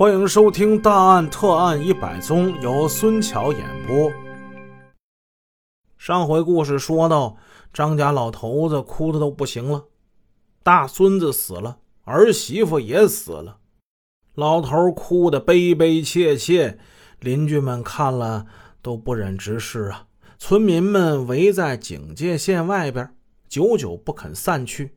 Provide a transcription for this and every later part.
欢迎收听《大案特案一百宗》，由孙桥演播。上回故事说到，张家老头子哭的都不行了，大孙子死了，儿媳妇也死了，老头哭的悲悲切切，邻居们看了都不忍直视啊。村民们围在警戒线外边，久久不肯散去。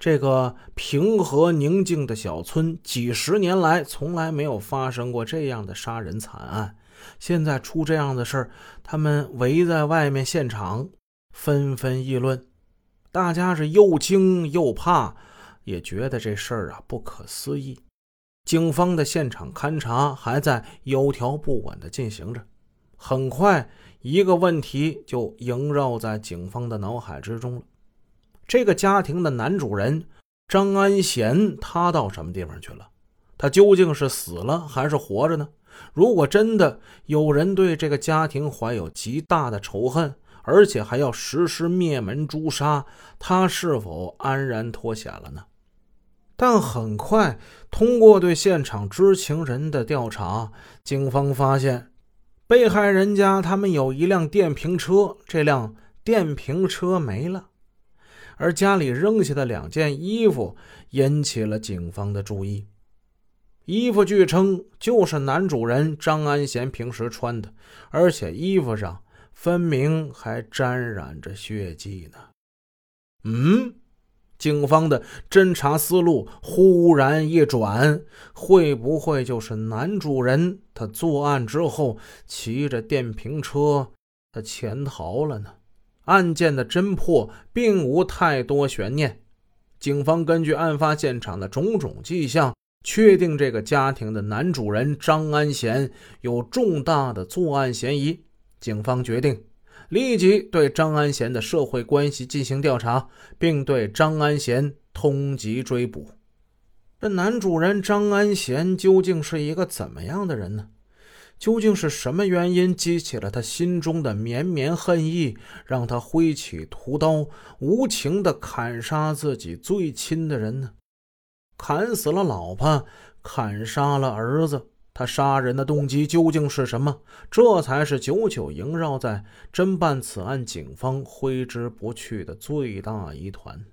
这个平和宁静的小村，几十年来从来没有发生过这样的杀人惨案。现在出这样的事儿，他们围在外面现场，纷纷议论。大家是又惊又怕，也觉得这事儿啊不可思议。警方的现场勘查还在有条不紊地进行着。很快，一个问题就萦绕在警方的脑海之中了。这个家庭的男主人张安贤，他到什么地方去了？他究竟是死了还是活着呢？如果真的有人对这个家庭怀有极大的仇恨，而且还要实施灭门诛杀，他是否安然脱险了呢？但很快，通过对现场知情人的调查，警方发现，被害人家他们有一辆电瓶车，这辆电瓶车没了。而家里扔下的两件衣服引起了警方的注意。衣服据称就是男主人张安贤平时穿的，而且衣服上分明还沾染着血迹呢。嗯，警方的侦查思路忽然一转，会不会就是男主人他作案之后骑着电瓶车他潜逃了呢？案件的侦破并无太多悬念，警方根据案发现场的种种迹象，确定这个家庭的男主人张安贤有重大的作案嫌疑。警方决定立即对张安贤的社会关系进行调查，并对张安贤通缉追捕。这男主人张安贤究竟是一个怎么样的人呢？究竟是什么原因激起了他心中的绵绵恨意，让他挥起屠刀，无情地砍杀自己最亲的人呢？砍死了老婆，砍杀了儿子，他杀人的动机究竟是什么？这才是久久萦绕在侦办此案警方挥之不去的最大疑团。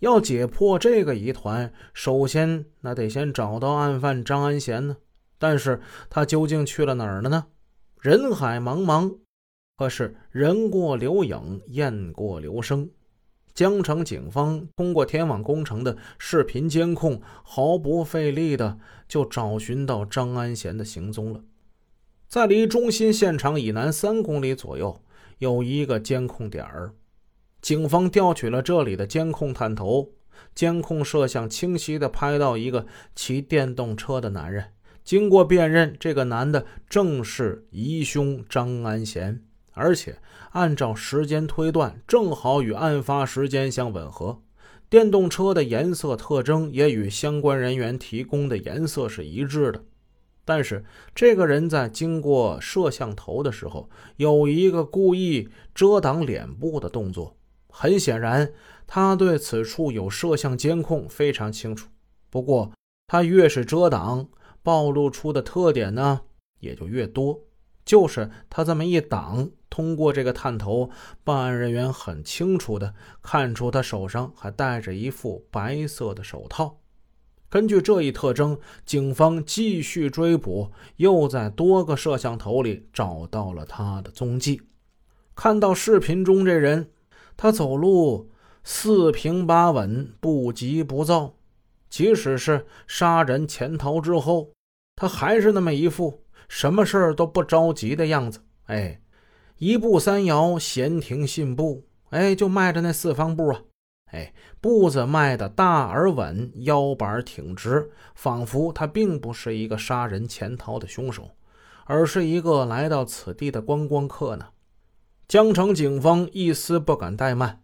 要解破这个疑团，首先那得先找到案犯张安贤呢。但是他究竟去了哪儿了呢？人海茫茫，可是人过留影，雁过留声。江城警方通过天网工程的视频监控，毫不费力的就找寻到张安贤的行踪了。在离中心现场以南三公里左右，有一个监控点儿。警方调取了这里的监控探头，监控摄像清晰的拍到一个骑电动车的男人。经过辨认，这个男的正是疑凶张安贤，而且按照时间推断，正好与案发时间相吻合。电动车的颜色特征也与相关人员提供的颜色是一致的。但是，这个人在经过摄像头的时候，有一个故意遮挡脸部的动作。很显然，他对此处有摄像监控非常清楚。不过，他越是遮挡，暴露出的特点呢，也就越多。就是他这么一挡，通过这个探头，办案人员很清楚的看出他手上还戴着一副白色的手套。根据这一特征，警方继续追捕，又在多个摄像头里找到了他的踪迹。看到视频中这人，他走路四平八稳，不急不躁。即使是杀人潜逃之后，他还是那么一副什么事儿都不着急的样子。哎，一步三摇，闲庭信步。哎，就迈着那四方步啊。哎，步子迈得大而稳，腰板挺直，仿佛他并不是一个杀人潜逃的凶手，而是一个来到此地的观光客呢。江城警方一丝不敢怠慢。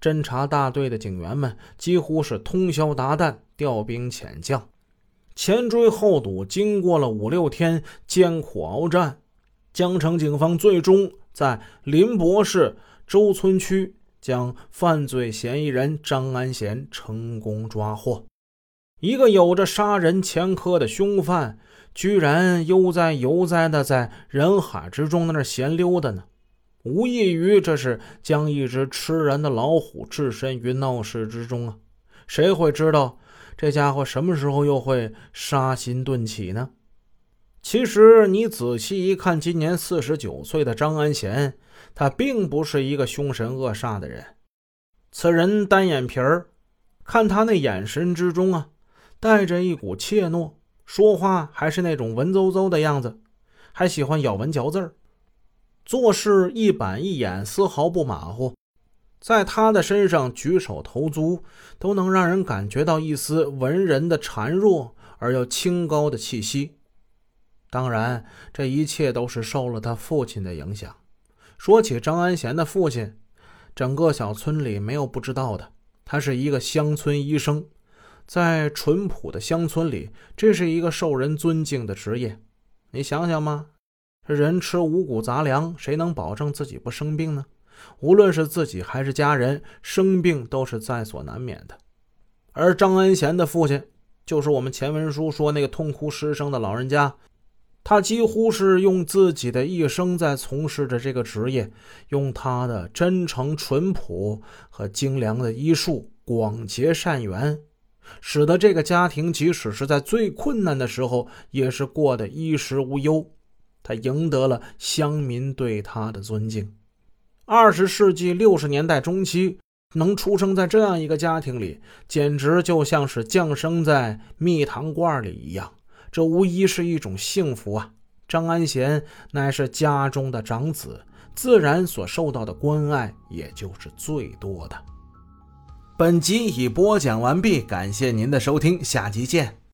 侦查大队的警员们几乎是通宵达旦，调兵遣将，前追后堵。经过了五六天艰苦鏖战，江城警方最终在林博市周村区将犯罪嫌疑人张安贤成功抓获。一个有着杀人前科的凶犯，居然悠哉悠哉的在人海之中在那闲溜达呢，无异于这是将一只吃人的老虎置身于闹市之中啊！谁会知道这家伙什么时候又会杀心顿起呢？其实你仔细一看，今年四十九岁的张安贤，他并不是一个凶神恶煞的人。此人单眼皮儿，看他那眼神之中啊。带着一股怯懦，说话还是那种文绉绉的样子，还喜欢咬文嚼字儿，做事一板一眼，丝毫不马虎。在他的身上举手投足都能让人感觉到一丝文人的孱弱而又清高的气息。当然，这一切都是受了他父亲的影响。说起张安贤的父亲，整个小村里没有不知道的，他是一个乡村医生。在淳朴的乡村里，这是一个受人尊敬的职业。你想想嘛，人吃五谷杂粮，谁能保证自己不生病呢？无论是自己还是家人，生病都是在所难免的。而张恩贤的父亲，就是我们前文书说那个痛哭失声的老人家，他几乎是用自己的一生在从事着这个职业，用他的真诚、淳朴和精良的医术，广结善缘。使得这个家庭，即使是在最困难的时候，也是过得衣食无忧。他赢得了乡民对他的尊敬。二十世纪六十年代中期，能出生在这样一个家庭里，简直就像是降生在蜜糖罐里一样。这无疑是一种幸福啊！张安贤乃是家中的长子，自然所受到的关爱也就是最多的。本集已播讲完毕，感谢您的收听，下集见。